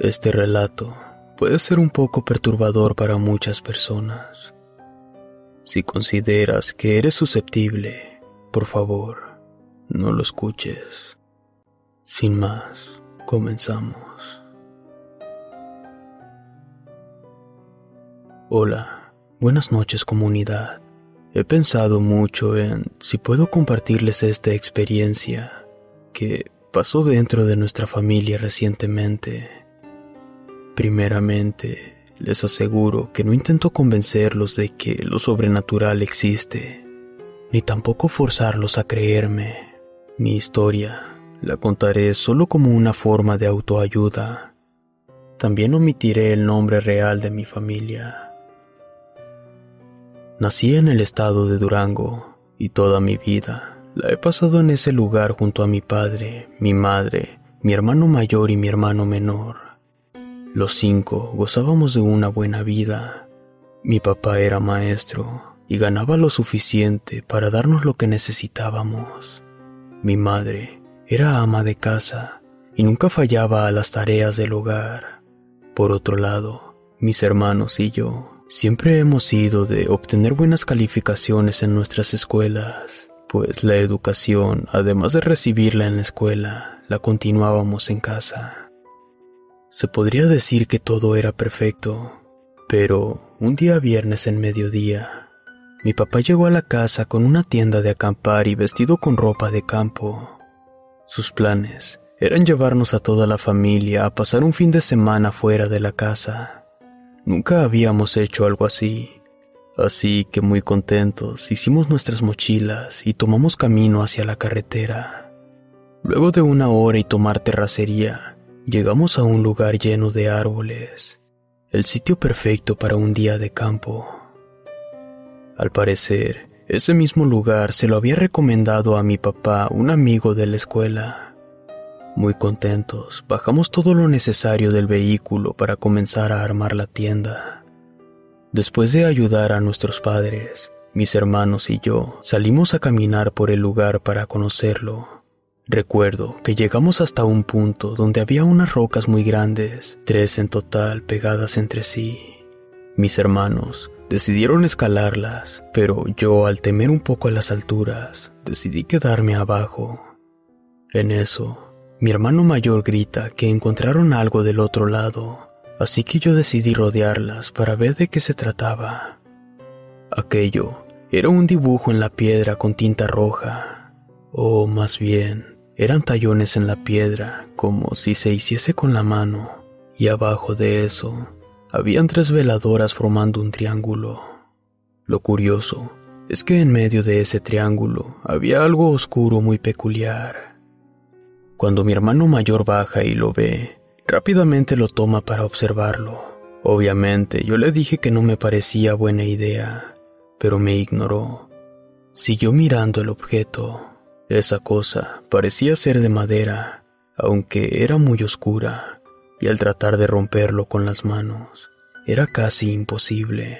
Este relato puede ser un poco perturbador para muchas personas. Si consideras que eres susceptible, por favor, no lo escuches. Sin más, comenzamos. Hola, buenas noches comunidad. He pensado mucho en si puedo compartirles esta experiencia que pasó dentro de nuestra familia recientemente. Primeramente, les aseguro que no intento convencerlos de que lo sobrenatural existe, ni tampoco forzarlos a creerme. Mi historia la contaré solo como una forma de autoayuda. También omitiré el nombre real de mi familia. Nací en el estado de Durango y toda mi vida la he pasado en ese lugar junto a mi padre, mi madre, mi hermano mayor y mi hermano menor. Los cinco gozábamos de una buena vida. Mi papá era maestro y ganaba lo suficiente para darnos lo que necesitábamos. Mi madre era ama de casa y nunca fallaba a las tareas del hogar. Por otro lado, mis hermanos y yo siempre hemos sido de obtener buenas calificaciones en nuestras escuelas, pues la educación, además de recibirla en la escuela, la continuábamos en casa. Se podría decir que todo era perfecto, pero un día viernes en mediodía, mi papá llegó a la casa con una tienda de acampar y vestido con ropa de campo. Sus planes eran llevarnos a toda la familia a pasar un fin de semana fuera de la casa. Nunca habíamos hecho algo así, así que muy contentos hicimos nuestras mochilas y tomamos camino hacia la carretera. Luego de una hora y tomar terracería, Llegamos a un lugar lleno de árboles, el sitio perfecto para un día de campo. Al parecer, ese mismo lugar se lo había recomendado a mi papá un amigo de la escuela. Muy contentos, bajamos todo lo necesario del vehículo para comenzar a armar la tienda. Después de ayudar a nuestros padres, mis hermanos y yo salimos a caminar por el lugar para conocerlo. Recuerdo que llegamos hasta un punto donde había unas rocas muy grandes, tres en total pegadas entre sí. Mis hermanos decidieron escalarlas, pero yo al temer un poco a las alturas, decidí quedarme abajo. En eso, mi hermano mayor grita que encontraron algo del otro lado, así que yo decidí rodearlas para ver de qué se trataba. Aquello era un dibujo en la piedra con tinta roja, o más bien, eran tallones en la piedra, como si se hiciese con la mano, y abajo de eso habían tres veladoras formando un triángulo. Lo curioso es que en medio de ese triángulo había algo oscuro muy peculiar. Cuando mi hermano mayor baja y lo ve, rápidamente lo toma para observarlo. Obviamente yo le dije que no me parecía buena idea, pero me ignoró. Siguió mirando el objeto Esa cosa parecía ser de madera, aunque era muy oscura, y al tratar de romperlo con las manos, era casi imposible.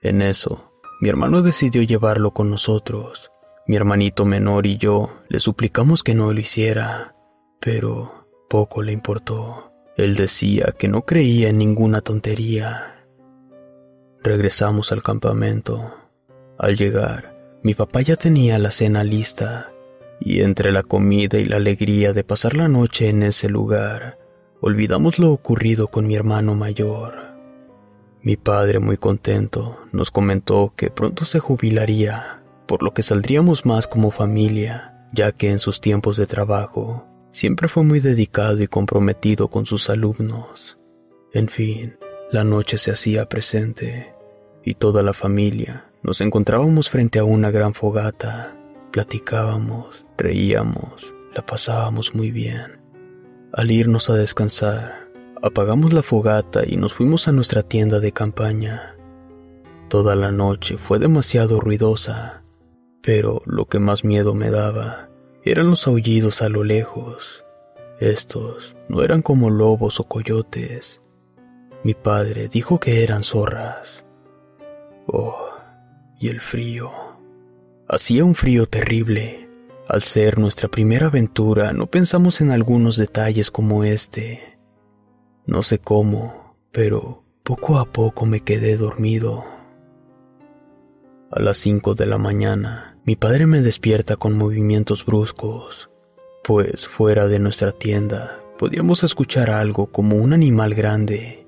En eso, mi hermano decidió llevarlo con nosotros. Mi hermanito menor y yo le suplicamos que no lo hiciera, pero poco le importó. Él decía que no creía en ninguna tontería. Regresamos al campamento. Al llegar, mi papá ya tenía la cena lista y entre la comida y la alegría de pasar la noche en ese lugar, olvidamos lo ocurrido con mi hermano mayor. Mi padre, muy contento, nos comentó que pronto se jubilaría, por lo que saldríamos más como familia, ya que en sus tiempos de trabajo siempre fue muy dedicado y comprometido con sus alumnos. En fin, la noche se hacía presente y toda la familia nos encontrábamos frente a una gran fogata Platicábamos, reíamos, la pasábamos muy bien. Al irnos a descansar, apagamos la fogata y nos fuimos a nuestra tienda de campaña. Toda la noche fue demasiado ruidosa, pero lo que más miedo me daba eran los aullidos a lo lejos. Estos no eran como lobos o coyotes. Mi padre dijo que eran zorras. Oh, y el frío. Hacía un frío terrible. Al ser nuestra primera aventura, no pensamos en algunos detalles como este. No sé cómo, pero poco a poco me quedé dormido. A las cinco de la mañana, mi padre me despierta con movimientos bruscos, pues fuera de nuestra tienda podíamos escuchar algo como un animal grande.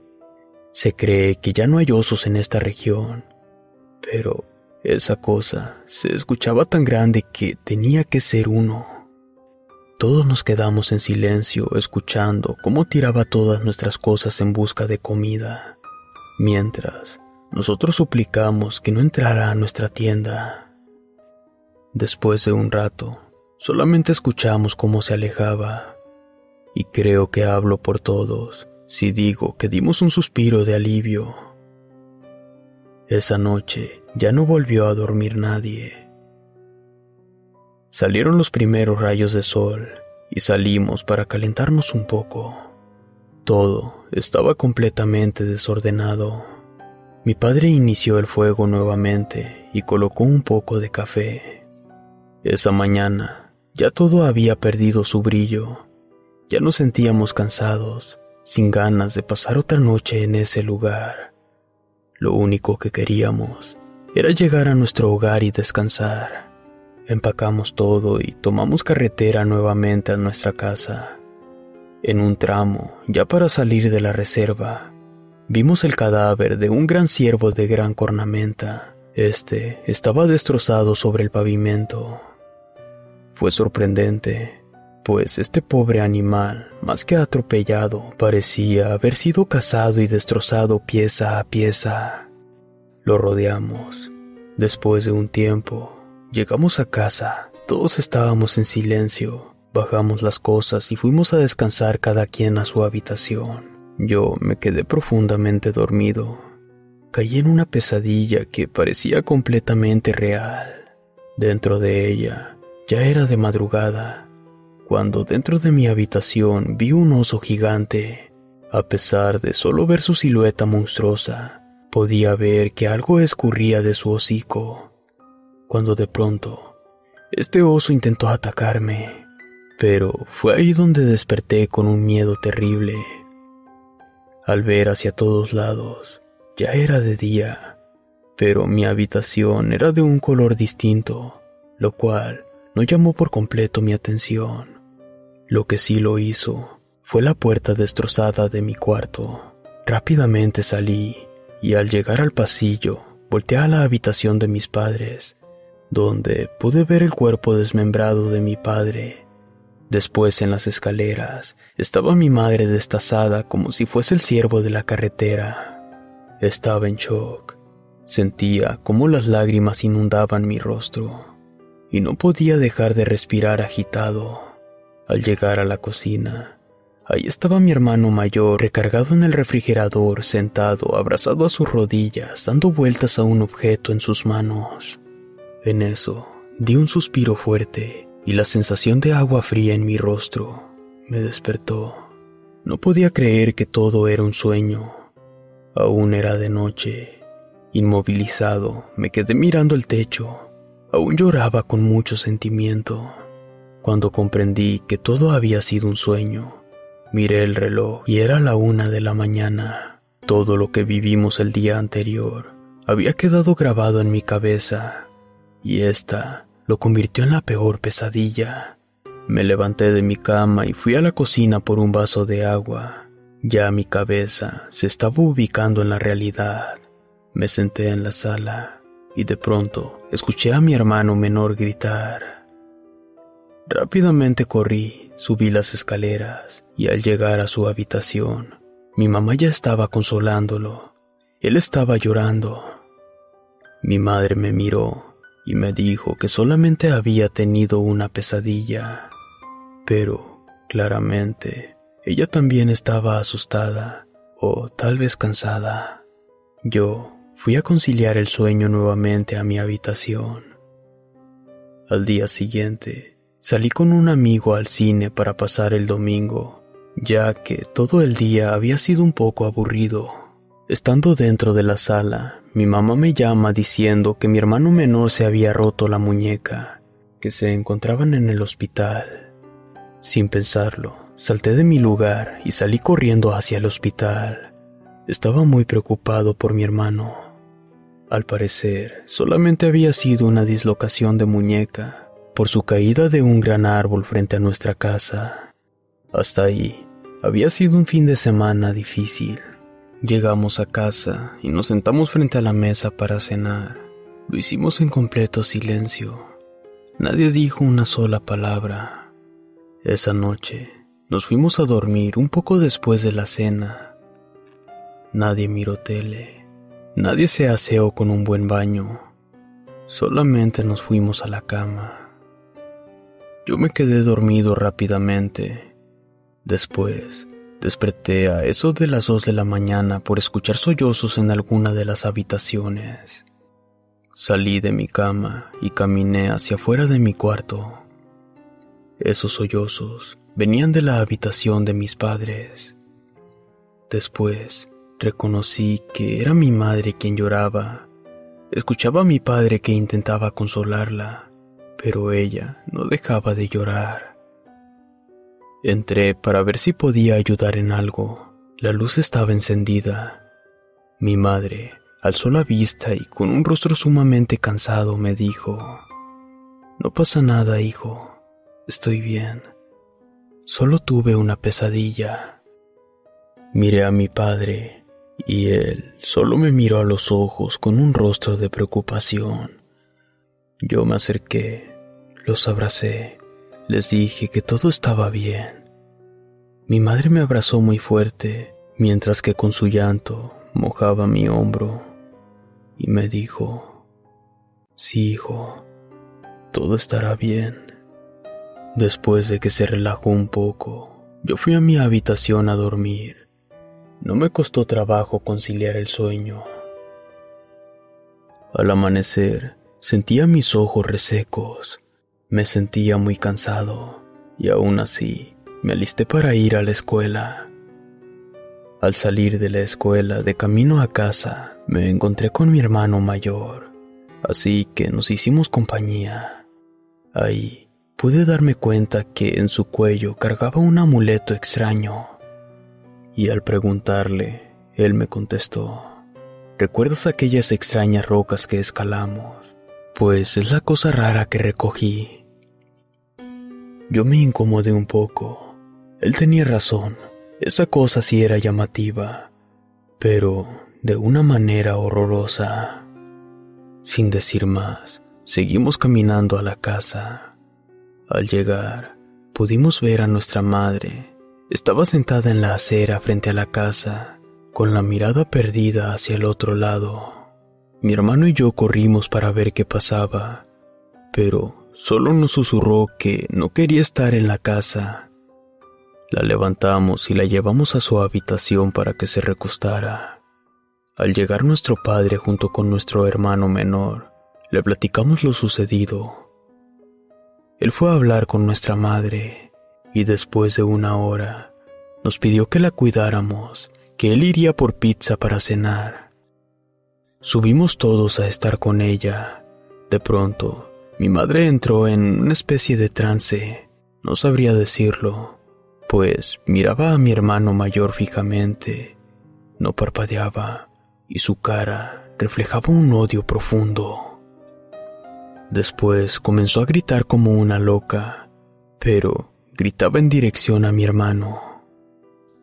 Se cree que ya no hay osos en esta región, pero esa cosa se escuchaba tan grande que tenía que ser uno. Todos nos quedamos en silencio escuchando cómo tiraba todas nuestras cosas en busca de comida, mientras nosotros suplicamos que no entrara a nuestra tienda. Después de un rato, solamente escuchamos cómo se alejaba, y creo que hablo por todos si digo que dimos un suspiro de alivio. Esa noche ya no volvió a dormir nadie. Salieron los primeros rayos de sol y salimos para calentarnos un poco. Todo estaba completamente desordenado. Mi padre inició el fuego nuevamente y colocó un poco de café. Esa mañana ya todo había perdido su brillo. Ya nos sentíamos cansados, sin ganas de pasar otra noche en ese lugar. Lo único que queríamos era llegar a nuestro hogar y descansar. Empacamos todo y tomamos carretera nuevamente a nuestra casa. En un tramo, ya para salir de la reserva, vimos el cadáver de un gran ciervo de gran cornamenta. Este estaba destrozado sobre el pavimento. Fue sorprendente, pues este pobre animal, más que atropellado, parecía haber sido cazado y destrozado pieza a pieza. Lo rodeamos. Después de un tiempo, llegamos a casa. Todos estábamos en silencio. Bajamos las cosas y fuimos a descansar cada quien a su habitación. Yo me quedé profundamente dormido. Caí en una pesadilla que parecía completamente real. Dentro de ella, ya era de madrugada, cuando dentro de mi habitación vi un oso gigante. A pesar de solo ver su silueta monstruosa, Podía ver que algo escurría de su hocico, cuando de pronto este oso intentó atacarme, pero fue ahí donde desperté con un miedo terrible. Al ver hacia todos lados, ya era de día, pero mi habitación era de un color distinto, lo cual no llamó por completo mi atención. Lo que sí lo hizo fue la puerta destrozada de mi cuarto. Rápidamente salí y al llegar al pasillo volteé a la habitación de mis padres, donde pude ver el cuerpo desmembrado de mi padre. Después en las escaleras estaba mi madre destazada como si fuese el ciervo de la carretera. Estaba en shock. Sentía cómo las lágrimas inundaban mi rostro y no podía dejar de respirar agitado. Al llegar a la cocina, Ahí estaba mi hermano mayor recargado en el refrigerador, sentado, abrazado a sus rodillas, dando vueltas a un objeto en sus manos. En eso, di un suspiro fuerte y la sensación de agua fría en mi rostro me despertó. No podía creer que todo era un sueño. Aún era de noche. Inmovilizado, me quedé mirando el techo. Aún lloraba con mucho sentimiento. Cuando comprendí que todo había sido un sueño, miré el reloj y era la una de la mañana. Todo lo que vivimos el día anterior había quedado grabado en mi cabeza y esta lo convirtió en la peor pesadilla. Me levanté de mi cama y fui a la cocina por un vaso de agua. Ya mi cabeza se estaba ubicando en la realidad. Me senté en la sala y de pronto escuché a mi hermano menor gritar. Rápidamente corrí, subí las escaleras y al llegar a su habitación, mi mamá ya estaba consolándolo. Él estaba llorando. Mi madre me miró y me dijo que solamente había tenido una pesadilla, pero claramente ella también estaba asustada o tal vez cansada. Yo fui a conciliar el sueño nuevamente a mi habitación. Al día siguiente, salí con un amigo al cine para pasar el domingo, ya que todo el día había sido un poco aburrido. Estando dentro de la sala, mi mamá me llama diciendo que mi hermano menor se había roto la muñeca, que se encontraban en el hospital. Sin pensarlo, salté de mi lugar y salí corriendo hacia el hospital. Estaba muy preocupado por mi hermano. Al parecer, solamente había sido una dislocación de muñeca por su caída de un gran árbol frente a nuestra casa. Hasta ahí, había sido un fin de semana difícil. Llegamos a casa y nos sentamos frente a la mesa para cenar. Lo hicimos en completo silencio. Nadie dijo una sola palabra. Esa noche nos fuimos a dormir un poco después de la cena. Nadie miró tele. Nadie se aseó con un buen baño. Solamente nos fuimos a la cama. Yo me quedé dormido rápidamente. Después Desperté a eso de las dos de la mañana por escuchar sollozos en alguna de las habitaciones. Salí de mi cama y caminé hacia afuera de mi cuarto. Esos sollozos venían de la habitación de mis padres. Después reconocí que era mi madre quien lloraba. Escuchaba a mi padre que intentaba consolarla, pero ella no dejaba de llorar. Entré para ver si podía ayudar en algo. La luz estaba encendida. Mi madre alzó la vista y con un rostro sumamente cansado me dijo, No pasa nada, hijo. Estoy bien. Solo tuve una pesadilla. Miré a mi padre y él solo me miró a los ojos con un rostro de preocupación. Yo me acerqué, los abracé les dije que todo estaba bien. Mi madre me abrazó muy fuerte, mientras que con su llanto mojaba mi hombro, y me dijo, Sí, hijo, todo estará bien. Después de que se relajó un poco, yo fui a mi habitación a dormir. No me costó trabajo conciliar el sueño. Al amanecer, sentía mis ojos resecos me sentía muy cansado y aún así me alisté para ir a la escuela. Al salir de la escuela de camino a casa, me encontré con mi hermano mayor, así que nos hicimos compañía. Ahí pude darme cuenta que en su cuello cargaba un amuleto extraño. Y al preguntarle, él me contestó, ¿recuerdas aquellas extrañas rocas que escalamos? Pues es la cosa rara que recogí. Yo me incomodé un poco. Él tenía razón. Esa cosa sí era llamativa, pero de una manera horrorosa. Sin decir más, seguimos caminando a la casa. Al llegar, pudimos ver a nuestra madre. Estaba sentada en la acera frente a la casa, con la mirada perdida hacia el otro lado. Mi hermano y yo corrimos para ver qué pasaba, pero solo nos susurró que no quería estar en la casa. La levantamos y la llevamos a su habitación para que se recostara. Al llegar nuestro padre junto con nuestro hermano menor, le platicamos lo sucedido. él fue a hablar con nuestra madre y después de una hora nos pidió que la cuidáramos, que él iría por pizza para cenar. Subimos todos a estar con ella. De pronto, mi madre entró en una especie de trance, no sabría decirlo, pues miraba a mi hermano mayor fijamente, no parpadeaba y su cara reflejaba un odio profundo. Después comenzó a gritar como una loca, pero gritaba en dirección a mi hermano.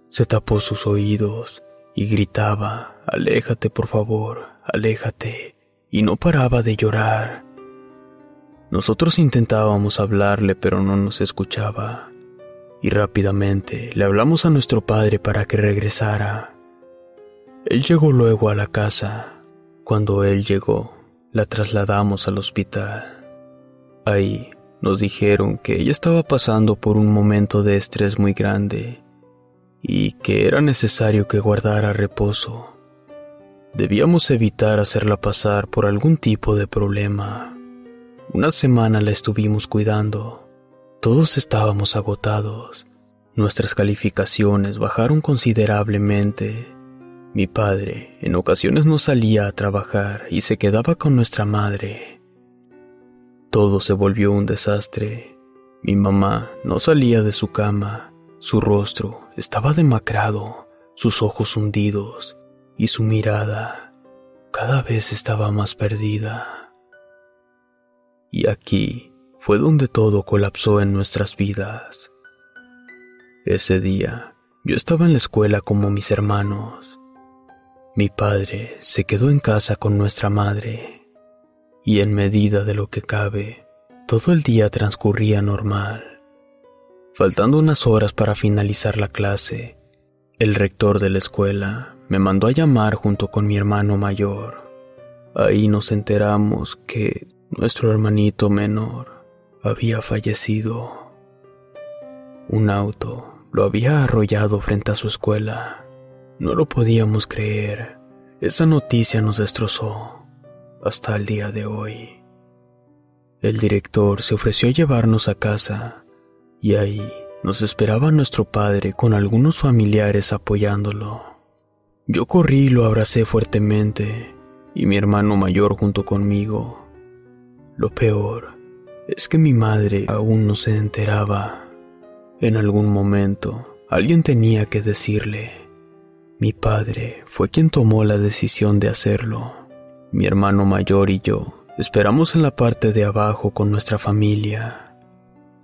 Se tapó sus oídos y gritaba, Aléjate por favor, aléjate, y no paraba de llorar. Nosotros intentábamos hablarle, pero no nos escuchaba, y rápidamente le hablamos a nuestro padre para que regresara. Él llegó luego a la casa. Cuando él llegó, la trasladamos al hospital. Ahí nos dijeron que ella estaba pasando por un momento de estrés muy grande y que era necesario que guardara reposo. Debíamos evitar hacerla pasar por algún tipo de problema. Una semana la estuvimos cuidando. Todos estábamos agotados. Nuestras calificaciones bajaron considerablemente. Mi padre en ocasiones no salía a trabajar y se quedaba con nuestra madre. Todo se volvió un desastre. Mi mamá no salía de su cama. Su rostro estaba demacrado, sus ojos hundidos y su mirada cada vez estaba más perdida. Y aquí fue donde todo colapsó en nuestras vidas. Ese día yo estaba en la escuela como mis hermanos. Mi padre se quedó en casa con nuestra madre y en medida de lo que cabe, todo el día transcurría normal. Faltando unas horas para finalizar la clase, el rector de la escuela me mandó a llamar junto con mi hermano mayor. Ahí nos enteramos que nuestro hermanito menor había fallecido. Un auto lo había arrollado frente a su escuela. No lo podíamos creer. Esa noticia nos destrozó hasta el día de hoy. El director se ofreció a llevarnos a casa y ahí nos esperaba nuestro padre con algunos familiares apoyándolo. Yo corrí y lo abracé fuertemente, y mi hermano mayor junto conmigo. Lo peor es que mi madre aún no se enteraba. En algún momento alguien tenía que decirle. Mi padre fue quien tomó la decisión de hacerlo. Mi hermano mayor y yo esperamos en la parte de abajo con nuestra familia.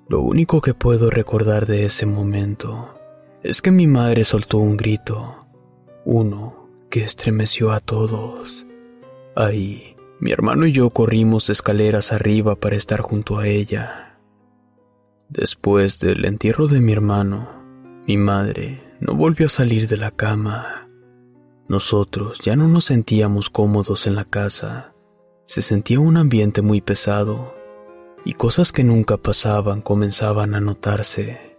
Lo único que puedo recordar de ese momento es que mi madre soltó un grito, uno que estremeció a todos. Ahí, mi hermano y yo corrimos escaleras arriba para estar junto a ella. Después del entierro de mi hermano, mi madre no volvió a salir de la cama. Nosotros ya no nos sentíamos cómodos en la casa. Se sentía un ambiente muy pesado y cosas que nunca pasaban comenzaban a notarse.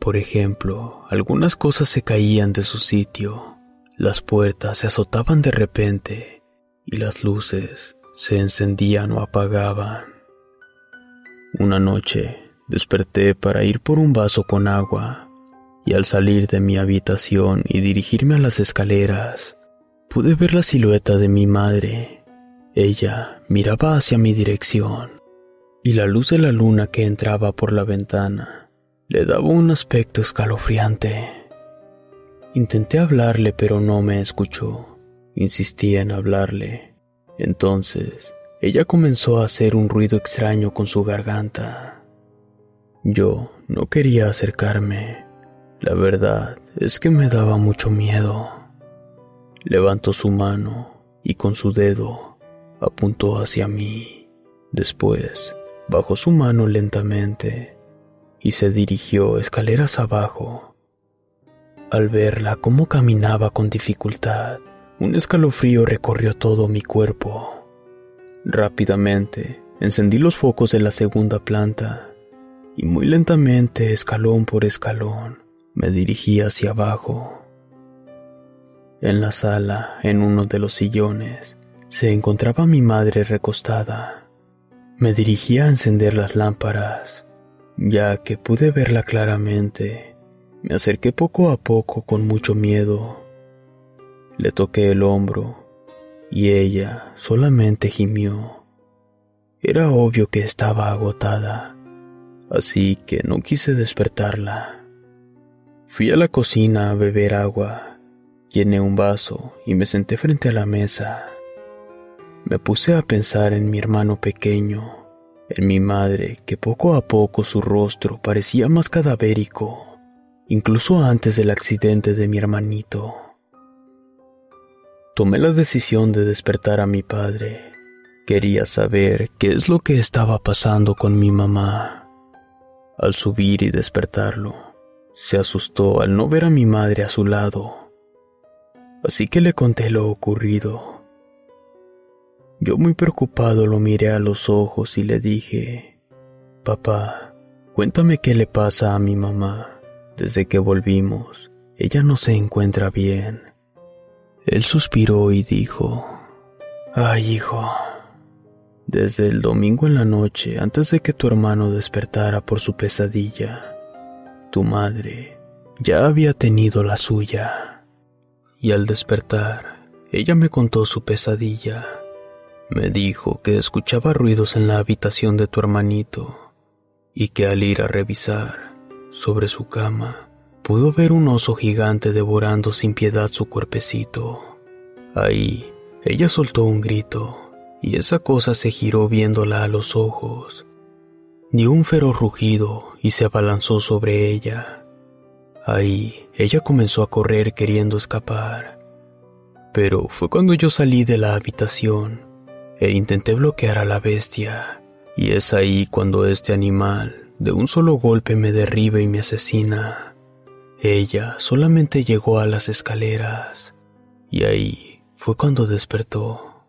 Por ejemplo, algunas cosas se caían de su sitio, las puertas se azotaban de repente y las luces se encendían o apagaban. Una noche desperté para ir por un vaso con agua y al salir de mi habitación y dirigirme a las escaleras, pude ver la silueta de mi madre. Ella miraba hacia mi dirección y la luz de la luna que entraba por la ventana le daba un aspecto escalofriante. Intenté hablarle pero no me escuchó. Insistí en hablarle. Entonces, ella comenzó a hacer un ruido extraño con su garganta. Yo no quería acercarme. La verdad es que me daba mucho miedo. Levantó su mano y con su dedo apuntó hacia mí. Después bajó su mano lentamente y se dirigió escaleras abajo. Al verla cómo caminaba con dificultad, un escalofrío recorrió todo mi cuerpo. Rápidamente encendí los focos de la segunda planta y muy lentamente, escalón por escalón, me dirigí hacia abajo. En la sala, en uno de los sillones, se encontraba mi madre recostada. Me dirigí a encender las lámparas, ya que pude verla claramente. Me acerqué poco a poco con mucho miedo. Le toqué el hombro y ella solamente gimió. Era obvio que estaba agotada, así que no quise despertarla. Fui a la cocina a beber agua, llené un vaso y me senté frente a la mesa. Me puse a pensar en mi hermano pequeño, en mi madre, que poco a poco su rostro parecía más cadavérico, incluso antes del accidente de mi hermanito. Tomé la decisión de despertar a mi padre. Quería saber qué es lo que estaba pasando con mi mamá. Al subir y despertarlo, se asustó al no ver a mi madre a su lado. Así que le conté lo ocurrido. Yo muy preocupado lo miré a los ojos y le dije, Papá, cuéntame qué le pasa a mi mamá. Desde que volvimos, ella no se encuentra bien. Él suspiró y dijo, Ay, hijo, desde el domingo en la noche, antes de que tu hermano despertara por su pesadilla, tu madre ya había tenido la suya. Y al despertar, ella me contó su pesadilla me dijo que escuchaba ruidos en la habitación de tu hermanito y que al ir a revisar sobre su cama pudo ver un oso gigante devorando sin piedad su cuerpecito. Ahí, ella soltó un grito y esa cosa se giró viéndola a los ojos. Dio un feroz rugido y se abalanzó sobre ella. Ahí, ella comenzó a correr queriendo escapar. Pero fue cuando yo salí de la habitación e intenté bloquear a la bestia, y es ahí cuando este animal de un solo golpe me derriba y me asesina. Ella solamente llegó a las escaleras, y ahí fue cuando despertó.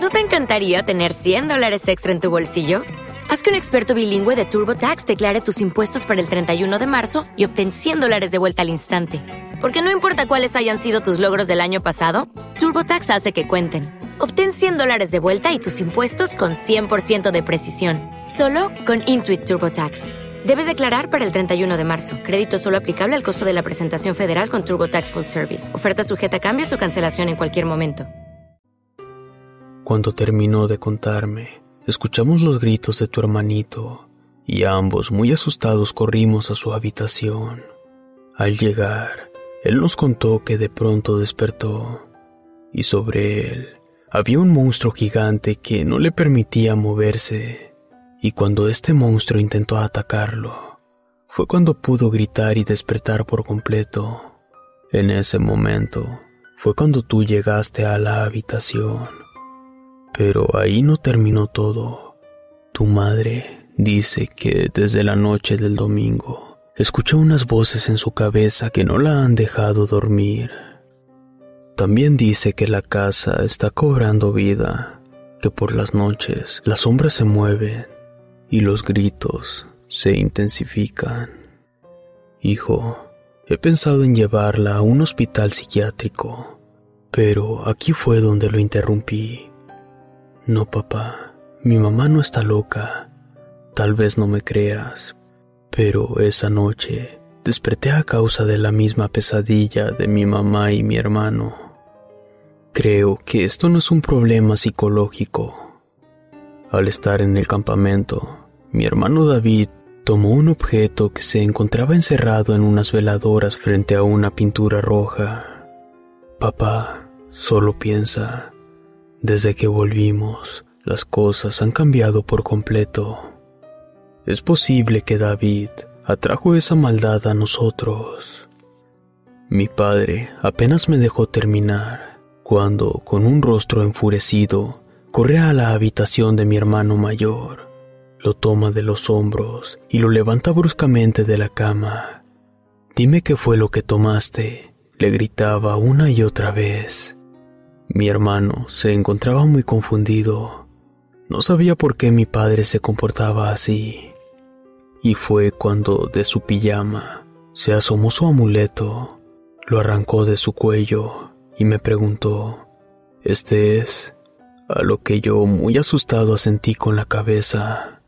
¿No te encantaría tener 100 dólares extra en tu bolsillo? Haz que un experto bilingüe de TurboTax declare tus impuestos para el 31 de marzo y obtén 100 dólares de vuelta al instante. Porque no importa cuáles hayan sido tus logros del año pasado, TurboTax hace que cuenten Obtén 100 dólares de vuelta y tus impuestos con 100% de precisión, solo con Intuit TurboTax. Debes declarar para el 31 de marzo. Crédito solo aplicable al costo de la presentación federal con TurboTax Full Service. Oferta sujeta a cambios o cancelación en cualquier momento. Cuando terminó de contarme, escuchamos los gritos de tu hermanito y ambos, muy asustados, corrimos a su habitación. Al llegar, él nos contó que de pronto despertó y sobre él había un monstruo gigante que no le permitía moverse, y cuando este monstruo intentó atacarlo, fue cuando pudo gritar y despertar por completo. En ese momento fue cuando tú llegaste a la habitación. Pero ahí no terminó todo. Tu madre dice que desde la noche del domingo escuchó unas voces en su cabeza que no la han dejado dormir. También dice que la casa está cobrando vida, que por las noches las sombras se mueven y los gritos se intensifican. Hijo, he pensado en llevarla a un hospital psiquiátrico, pero aquí fue donde lo interrumpí. No, papá, mi mamá no está loca. Tal vez no me creas, pero esa noche desperté a causa de la misma pesadilla de mi mamá y mi hermano. Creo que esto no es un problema psicológico. Al estar en el campamento, mi hermano David tomó un objeto que se encontraba encerrado en unas veladoras frente a una pintura roja. Papá, solo piensa, desde que volvimos, las cosas han cambiado por completo. Es posible que David atrajo esa maldad a nosotros. Mi padre apenas me dejó terminar cuando, con un rostro enfurecido, corre a la habitación de mi hermano mayor, lo toma de los hombros y lo levanta bruscamente de la cama. Dime qué fue lo que tomaste, le gritaba una y otra vez. Mi hermano se encontraba muy confundido. No sabía por qué mi padre se comportaba así. Y fue cuando de su pijama se asomó su amuleto, lo arrancó de su cuello y me preguntó, ¿este es? a lo que yo, muy asustado, asentí con la cabeza.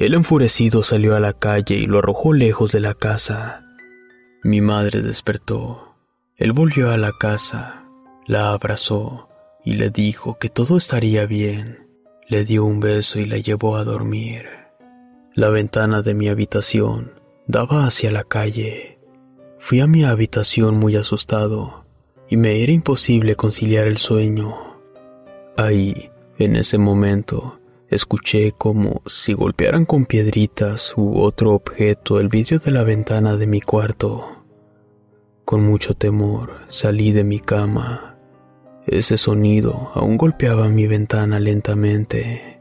Él enfurecido salió a la calle y lo arrojó lejos de la casa. Mi madre despertó. Él volvió a la casa, la abrazó y le dijo que todo estaría bien. Le dio un beso y la llevó a dormir. La ventana de mi habitación daba hacia la calle. Fui a mi habitación muy asustado y me era imposible conciliar el sueño. Ahí, en ese momento, escuché como si golpearan con piedritas u otro objeto el vidrio de la ventana de mi cuarto. Con mucho temor salí de mi cama. Ese sonido aún golpeaba mi ventana lentamente.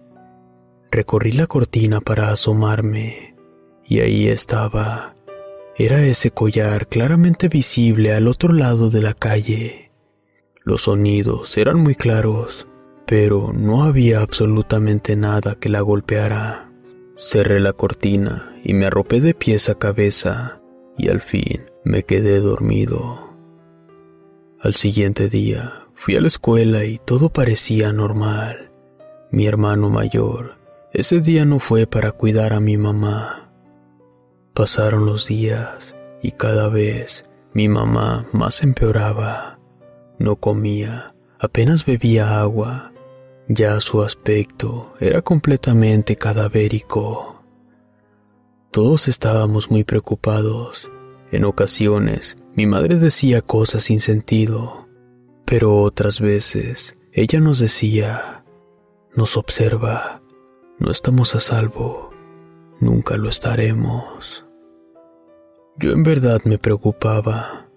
Recorrí la cortina para asomarme y ahí estaba era ese collar claramente visible al otro lado de la calle. Los sonidos eran muy claros, pero no había absolutamente nada que la golpeara. Cerré la cortina y me arropé de pies a cabeza y al fin me quedé dormido. Al siguiente día fui a la escuela y todo parecía normal. Mi hermano mayor ese día no fue para cuidar a mi mamá. Pasaron los días y cada vez mi mamá más empeoraba. No comía, apenas bebía agua. Ya su aspecto era completamente cadavérico. Todos estábamos muy preocupados. En ocasiones mi madre decía cosas sin sentido, pero otras veces ella nos decía, nos observa, no estamos a salvo, nunca lo estaremos. Yo en verdad me preocupaba.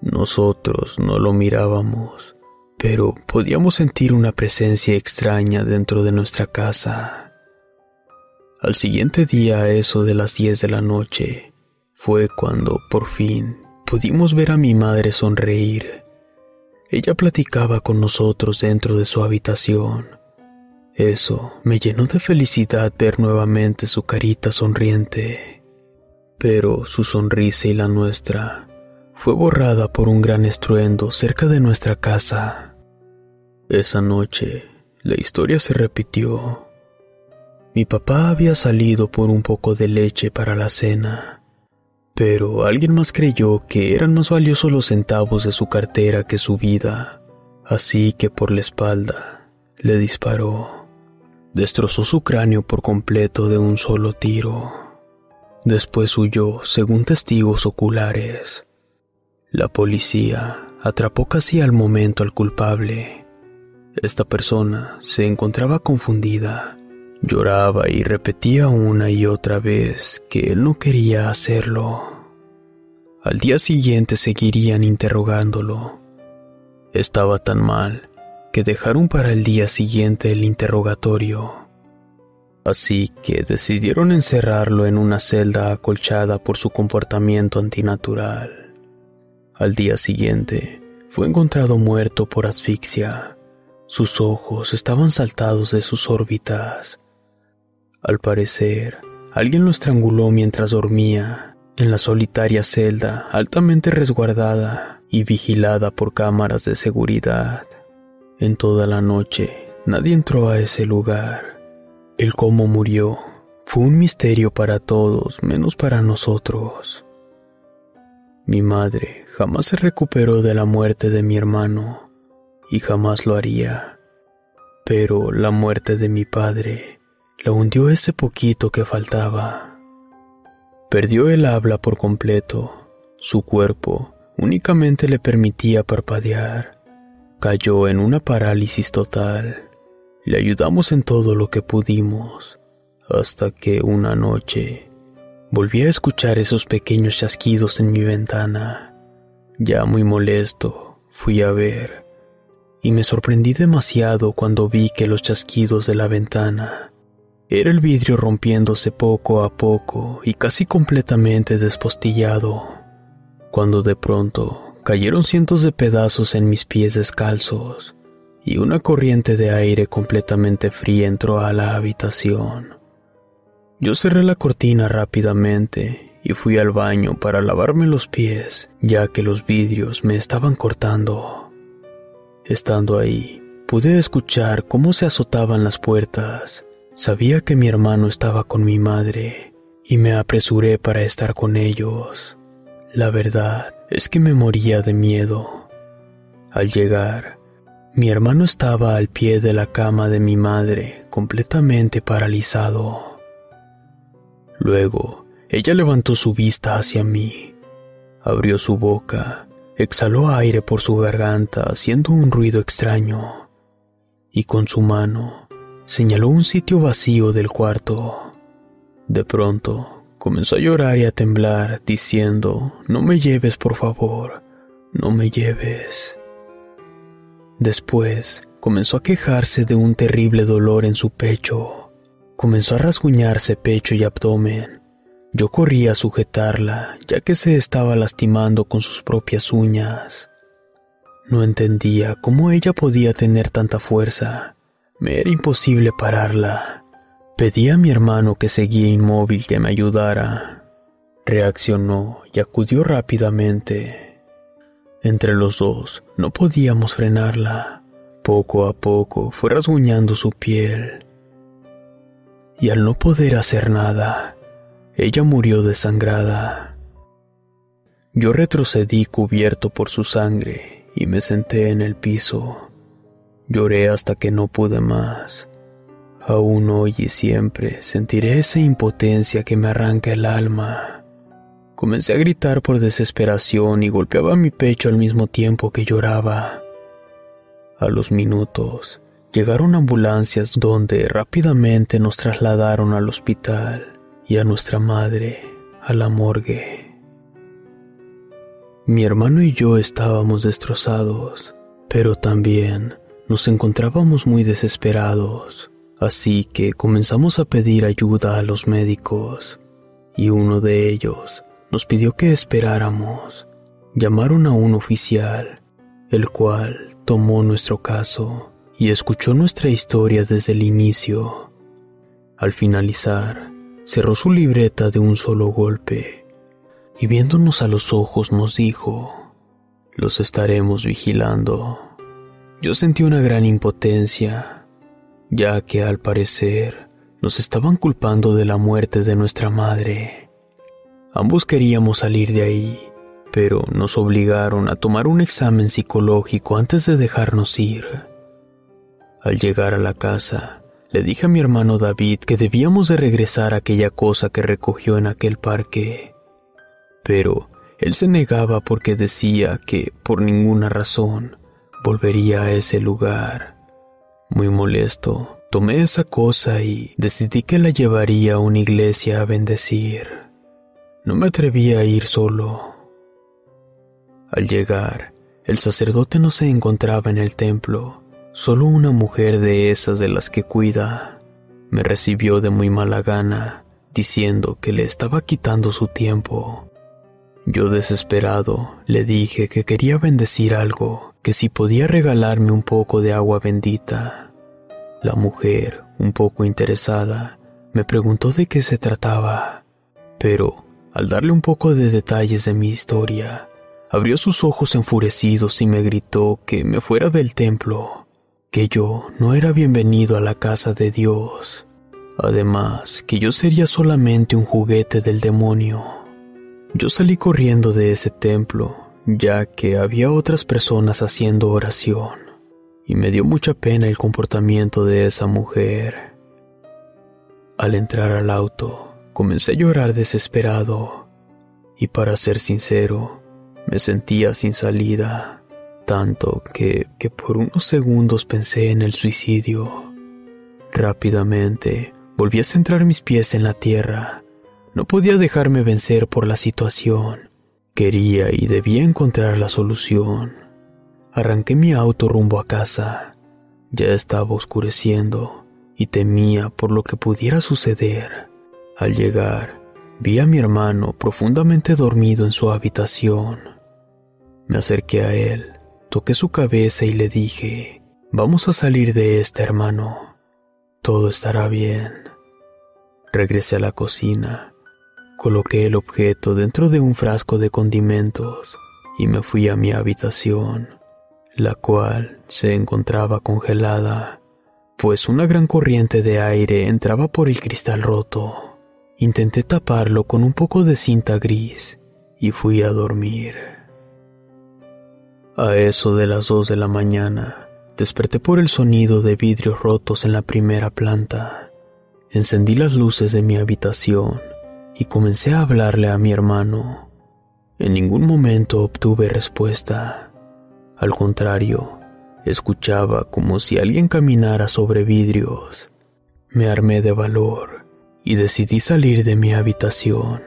Nosotros no lo mirábamos, pero podíamos sentir una presencia extraña dentro de nuestra casa. Al siguiente día, a eso de las 10 de la noche, fue cuando, por fin, pudimos ver a mi madre sonreír. Ella platicaba con nosotros dentro de su habitación. Eso me llenó de felicidad ver nuevamente su carita sonriente pero su sonrisa y la nuestra fue borrada por un gran estruendo cerca de nuestra casa. Esa noche, la historia se repitió. Mi papá había salido por un poco de leche para la cena, pero alguien más creyó que eran más valiosos los centavos de su cartera que su vida, así que por la espalda le disparó. Destrozó su cráneo por completo de un solo tiro. Después huyó, según testigos oculares. La policía atrapó casi al momento al culpable. Esta persona se encontraba confundida. Lloraba y repetía una y otra vez que él no quería hacerlo. Al día siguiente seguirían interrogándolo. Estaba tan mal que dejaron para el día siguiente el interrogatorio. Así que decidieron encerrarlo en una celda acolchada por su comportamiento antinatural. Al día siguiente, fue encontrado muerto por asfixia. Sus ojos estaban saltados de sus órbitas. Al parecer, alguien lo estranguló mientras dormía en la solitaria celda altamente resguardada y vigilada por cámaras de seguridad. En toda la noche, nadie entró a ese lugar el cómo murió fue un misterio para todos menos para nosotros. Mi madre jamás se recuperó de la muerte de mi hermano y jamás lo haría. Pero la muerte de mi padre la hundió ese poquito que faltaba. Perdió el habla por completo. Su cuerpo únicamente le permitía parpadear. Cayó en una parálisis total. Le ayudamos en todo lo que pudimos, hasta que una noche volví a escuchar esos pequeños chasquidos en mi ventana. Ya muy molesto, fui a ver, y me sorprendí demasiado cuando vi que los chasquidos de la ventana era el vidrio rompiéndose poco a poco y casi completamente despostillado, cuando de pronto cayeron cientos de pedazos en mis pies descalzos y una corriente de aire completamente fría entró a la habitación. Yo cerré la cortina rápidamente y fui al baño para lavarme los pies, ya que los vidrios me estaban cortando. Estando ahí, pude escuchar cómo se azotaban las puertas. Sabía que mi hermano estaba con mi madre y me apresuré para estar con ellos. La verdad es que me moría de miedo. Al llegar, mi hermano estaba al pie de la cama de mi madre, completamente paralizado. Luego, ella levantó su vista hacia mí, abrió su boca, exhaló aire por su garganta haciendo un ruido extraño, y con su mano señaló un sitio vacío del cuarto. De pronto, comenzó a llorar y a temblar, diciendo, No me lleves, por favor, no me lleves. Después comenzó a quejarse de un terrible dolor en su pecho. Comenzó a rasguñarse pecho y abdomen. Yo corrí a sujetarla, ya que se estaba lastimando con sus propias uñas. No entendía cómo ella podía tener tanta fuerza. Me era imposible pararla. Pedí a mi hermano que seguía inmóvil que me ayudara. Reaccionó y acudió rápidamente. Entre los dos no podíamos frenarla. Poco a poco fue rasguñando su piel. Y al no poder hacer nada, ella murió desangrada. Yo retrocedí cubierto por su sangre y me senté en el piso. Lloré hasta que no pude más. Aún hoy y siempre sentiré esa impotencia que me arranca el alma. Comencé a gritar por desesperación y golpeaba mi pecho al mismo tiempo que lloraba. A los minutos llegaron ambulancias donde rápidamente nos trasladaron al hospital y a nuestra madre a la morgue. Mi hermano y yo estábamos destrozados, pero también nos encontrábamos muy desesperados, así que comenzamos a pedir ayuda a los médicos, y uno de ellos nos pidió que esperáramos. Llamaron a un oficial, el cual tomó nuestro caso y escuchó nuestra historia desde el inicio. Al finalizar, cerró su libreta de un solo golpe y viéndonos a los ojos nos dijo, los estaremos vigilando. Yo sentí una gran impotencia, ya que al parecer nos estaban culpando de la muerte de nuestra madre. Ambos queríamos salir de ahí, pero nos obligaron a tomar un examen psicológico antes de dejarnos ir. Al llegar a la casa, le dije a mi hermano David que debíamos de regresar a aquella cosa que recogió en aquel parque. Pero él se negaba porque decía que, por ninguna razón, volvería a ese lugar. Muy molesto, tomé esa cosa y decidí que la llevaría a una iglesia a bendecir. No me atreví a ir solo. Al llegar, el sacerdote no se encontraba en el templo, solo una mujer de esas de las que cuida. Me recibió de muy mala gana, diciendo que le estaba quitando su tiempo. Yo desesperado le dije que quería bendecir algo, que si podía regalarme un poco de agua bendita. La mujer, un poco interesada, me preguntó de qué se trataba, pero al darle un poco de detalles de mi historia, abrió sus ojos enfurecidos y me gritó que me fuera del templo, que yo no era bienvenido a la casa de Dios, además que yo sería solamente un juguete del demonio. Yo salí corriendo de ese templo, ya que había otras personas haciendo oración, y me dio mucha pena el comportamiento de esa mujer. Al entrar al auto, Comencé a llorar desesperado y para ser sincero, me sentía sin salida, tanto que, que por unos segundos pensé en el suicidio. Rápidamente volví a centrar mis pies en la tierra. No podía dejarme vencer por la situación. Quería y debía encontrar la solución. Arranqué mi auto rumbo a casa. Ya estaba oscureciendo y temía por lo que pudiera suceder. Al llegar, vi a mi hermano profundamente dormido en su habitación. Me acerqué a él, toqué su cabeza y le dije, vamos a salir de este hermano, todo estará bien. Regresé a la cocina, coloqué el objeto dentro de un frasco de condimentos y me fui a mi habitación. la cual se encontraba congelada, pues una gran corriente de aire entraba por el cristal roto. Intenté taparlo con un poco de cinta gris y fui a dormir. A eso de las dos de la mañana, desperté por el sonido de vidrios rotos en la primera planta. Encendí las luces de mi habitación y comencé a hablarle a mi hermano. En ningún momento obtuve respuesta. Al contrario, escuchaba como si alguien caminara sobre vidrios. Me armé de valor y decidí salir de mi habitación.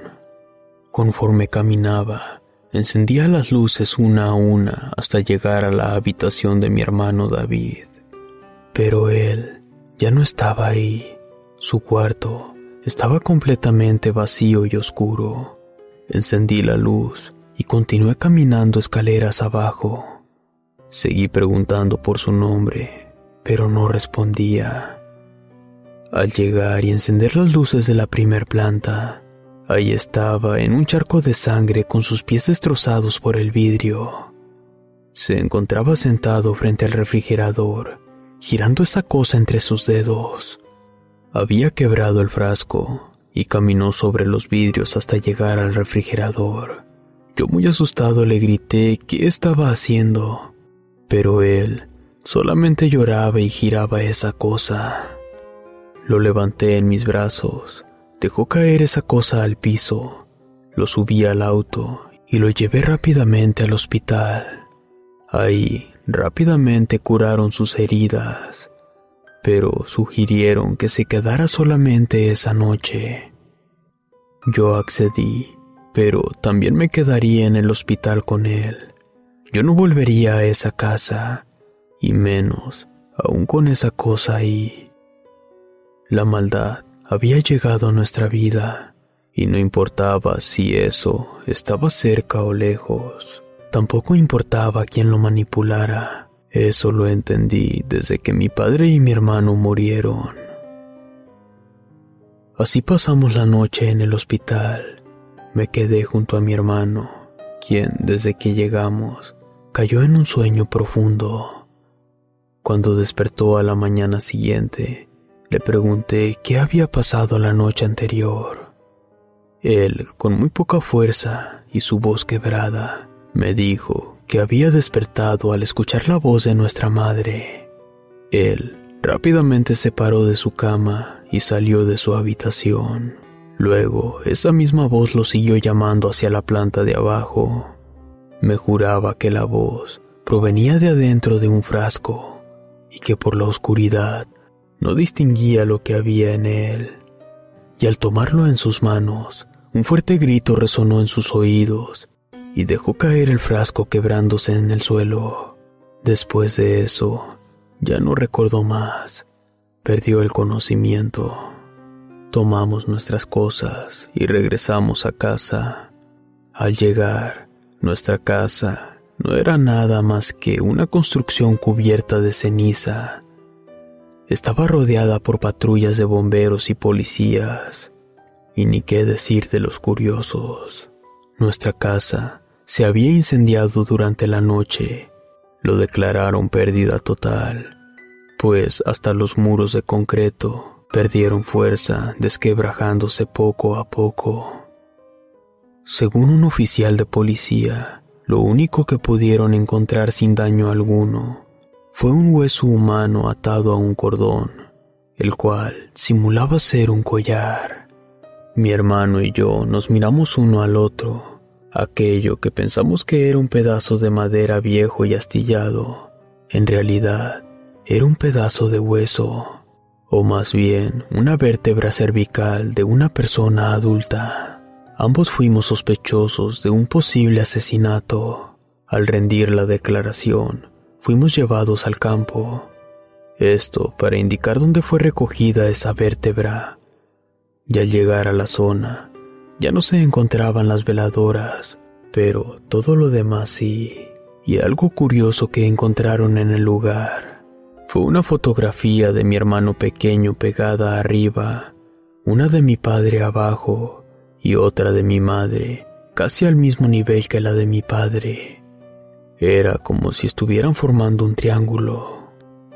Conforme caminaba, Encendía las luces una a una hasta llegar a la habitación de mi hermano David. Pero él ya no estaba ahí. Su cuarto estaba completamente vacío y oscuro. Encendí la luz y continué caminando escaleras abajo. Seguí preguntando por su nombre, pero no respondía. Al llegar y encender las luces de la primer planta, Ahí estaba, en un charco de sangre con sus pies destrozados por el vidrio. Se encontraba sentado frente al refrigerador, girando esa cosa entre sus dedos. Había quebrado el frasco y caminó sobre los vidrios hasta llegar al refrigerador. Yo muy asustado le grité qué estaba haciendo, pero él solamente lloraba y giraba esa cosa. Lo levanté en mis brazos Dejó caer esa cosa al piso, lo subí al auto y lo llevé rápidamente al hospital. Ahí rápidamente curaron sus heridas, pero sugirieron que se quedara solamente esa noche. Yo accedí, pero también me quedaría en el hospital con él. Yo no volvería a esa casa, y menos aún con esa cosa ahí. La maldad había llegado a nuestra vida y no importaba si eso estaba cerca o lejos. Tampoco importaba quién lo manipulara. Eso lo entendí desde que mi padre y mi hermano murieron. Así pasamos la noche en el hospital. Me quedé junto a mi hermano, quien desde que llegamos cayó en un sueño profundo. Cuando despertó a la mañana siguiente, le pregunté qué había pasado la noche anterior. Él, con muy poca fuerza y su voz quebrada, me dijo que había despertado al escuchar la voz de nuestra madre. Él rápidamente se paró de su cama y salió de su habitación. Luego, esa misma voz lo siguió llamando hacia la planta de abajo. Me juraba que la voz provenía de adentro de un frasco y que por la oscuridad no distinguía lo que había en él, y al tomarlo en sus manos, un fuerte grito resonó en sus oídos y dejó caer el frasco quebrándose en el suelo. Después de eso, ya no recordó más, perdió el conocimiento. Tomamos nuestras cosas y regresamos a casa. Al llegar, nuestra casa no era nada más que una construcción cubierta de ceniza estaba rodeada por patrullas de bomberos y policías, y ni qué decir de los curiosos. Nuestra casa se había incendiado durante la noche. Lo declararon pérdida total, pues hasta los muros de concreto perdieron fuerza, desquebrajándose poco a poco. Según un oficial de policía, lo único que pudieron encontrar sin daño alguno fue un hueso humano atado a un cordón, el cual simulaba ser un collar. Mi hermano y yo nos miramos uno al otro. Aquello que pensamos que era un pedazo de madera viejo y astillado, en realidad era un pedazo de hueso, o más bien una vértebra cervical de una persona adulta. Ambos fuimos sospechosos de un posible asesinato. Al rendir la declaración, fuimos llevados al campo. Esto para indicar dónde fue recogida esa vértebra. Y al llegar a la zona, ya no se encontraban las veladoras, pero todo lo demás sí. Y algo curioso que encontraron en el lugar fue una fotografía de mi hermano pequeño pegada arriba, una de mi padre abajo y otra de mi madre, casi al mismo nivel que la de mi padre. Era como si estuvieran formando un triángulo,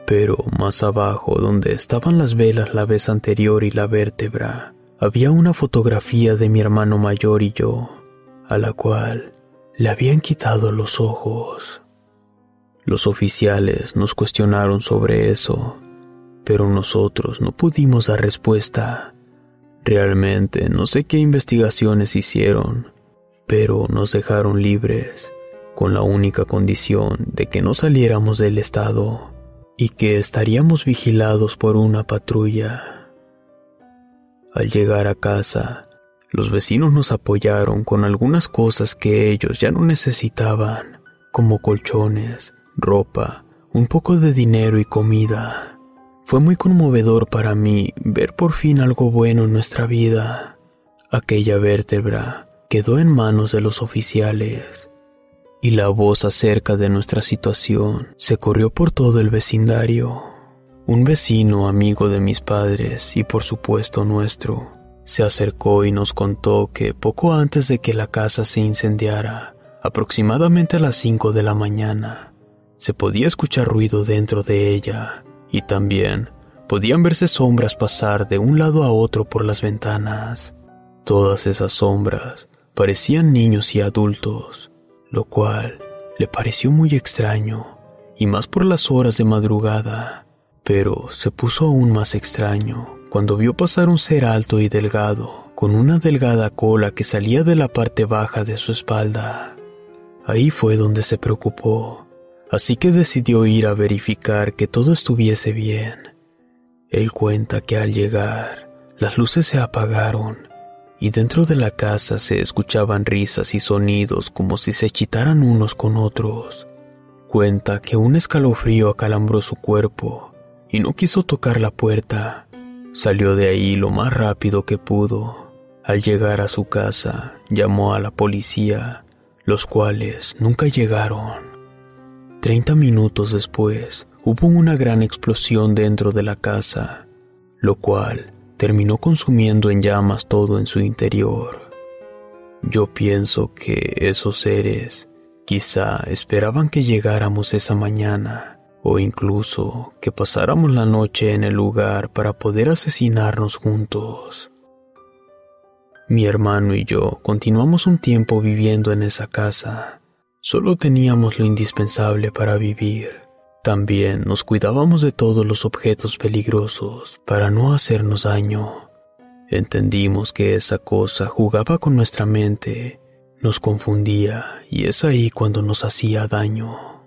pero más abajo, donde estaban las velas la vez anterior y la vértebra, había una fotografía de mi hermano mayor y yo, a la cual le habían quitado los ojos. Los oficiales nos cuestionaron sobre eso, pero nosotros no pudimos dar respuesta. Realmente no sé qué investigaciones hicieron, pero nos dejaron libres, con la única condición de que no saliéramos del estado y que estaríamos vigilados por una patrulla. Al llegar a casa, los vecinos nos apoyaron con algunas cosas que ellos ya no necesitaban, como colchones, ropa, un poco de dinero y comida. Fue muy conmovedor para mí ver por fin algo bueno en nuestra vida. Aquella vértebra quedó en manos de los oficiales y la voz acerca de nuestra situación se corrió por todo el vecindario. Un vecino amigo de mis padres y por supuesto nuestro se acercó y nos contó que poco antes de que la casa se incendiara, aproximadamente a las 5 de la mañana, se podía escuchar ruido dentro de ella y también podían verse sombras pasar de un lado a otro por las ventanas. Todas esas sombras parecían niños y adultos, lo cual le pareció muy extraño, y más por las horas de madrugada, pero se puso aún más extraño cuando vio pasar un ser alto y delgado, con una delgada cola que salía de la parte baja de su espalda. Ahí fue donde se preocupó, así que decidió ir a verificar que todo estuviese bien. Él cuenta que al llegar, las luces se apagaron y dentro de la casa se escuchaban risas y sonidos como si se chitaran unos con otros. Cuenta que un escalofrío acalambró su cuerpo y no quiso tocar la puerta Salió de ahí lo más rápido que pudo. Al llegar a su casa, llamó a la policía, los cuales nunca llegaron. Treinta minutos después, hubo una gran explosión dentro de la casa, lo cual terminó consumiendo en llamas todo en su interior. Yo pienso que esos seres quizá esperaban que llegáramos esa mañana o incluso que pasáramos la noche en el lugar para poder asesinarnos juntos. Mi hermano y yo continuamos un tiempo viviendo en esa casa. Solo teníamos lo indispensable para vivir. También nos cuidábamos de todos los objetos peligrosos para no hacernos daño. Entendimos que esa cosa jugaba con nuestra mente, nos confundía y es ahí cuando nos hacía daño.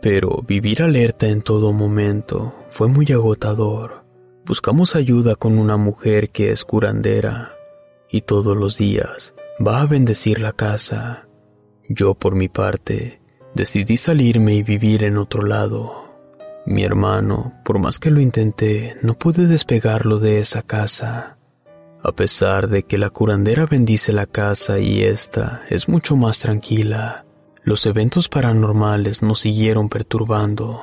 Pero vivir alerta en todo momento fue muy agotador. Buscamos ayuda con una mujer que es curandera y todos los días va a bendecir la casa. Yo por mi parte decidí salirme y vivir en otro lado. Mi hermano, por más que lo intenté, no pude despegarlo de esa casa. A pesar de que la curandera bendice la casa y esta es mucho más tranquila, los eventos paranormales nos siguieron perturbando,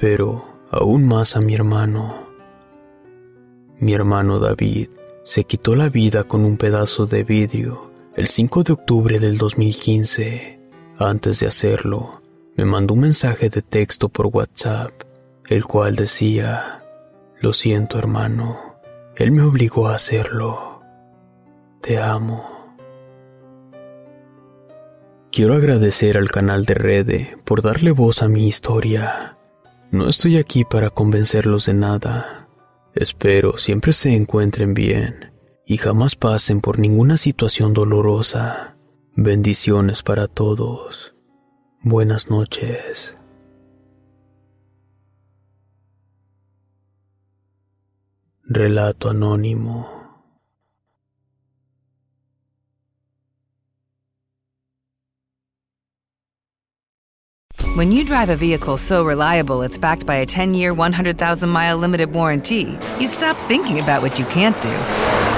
pero aún más a mi hermano. Mi hermano David se quitó la vida con un pedazo de vidrio el 5 de octubre del 2015. Antes de hacerlo, me mandó un mensaje de texto por WhatsApp, el cual decía, Lo siento hermano, él me obligó a hacerlo. Te amo. Quiero agradecer al canal de Rede por darle voz a mi historia. No estoy aquí para convencerlos de nada. Espero siempre se encuentren bien y jamás pasen por ninguna situación dolorosa. Bendiciones para todos. Buenas noches. Relato anónimo. When you drive a vehicle so reliable it's backed by a 10 year, 100,000 mile limited warranty, you stop thinking about what you can't do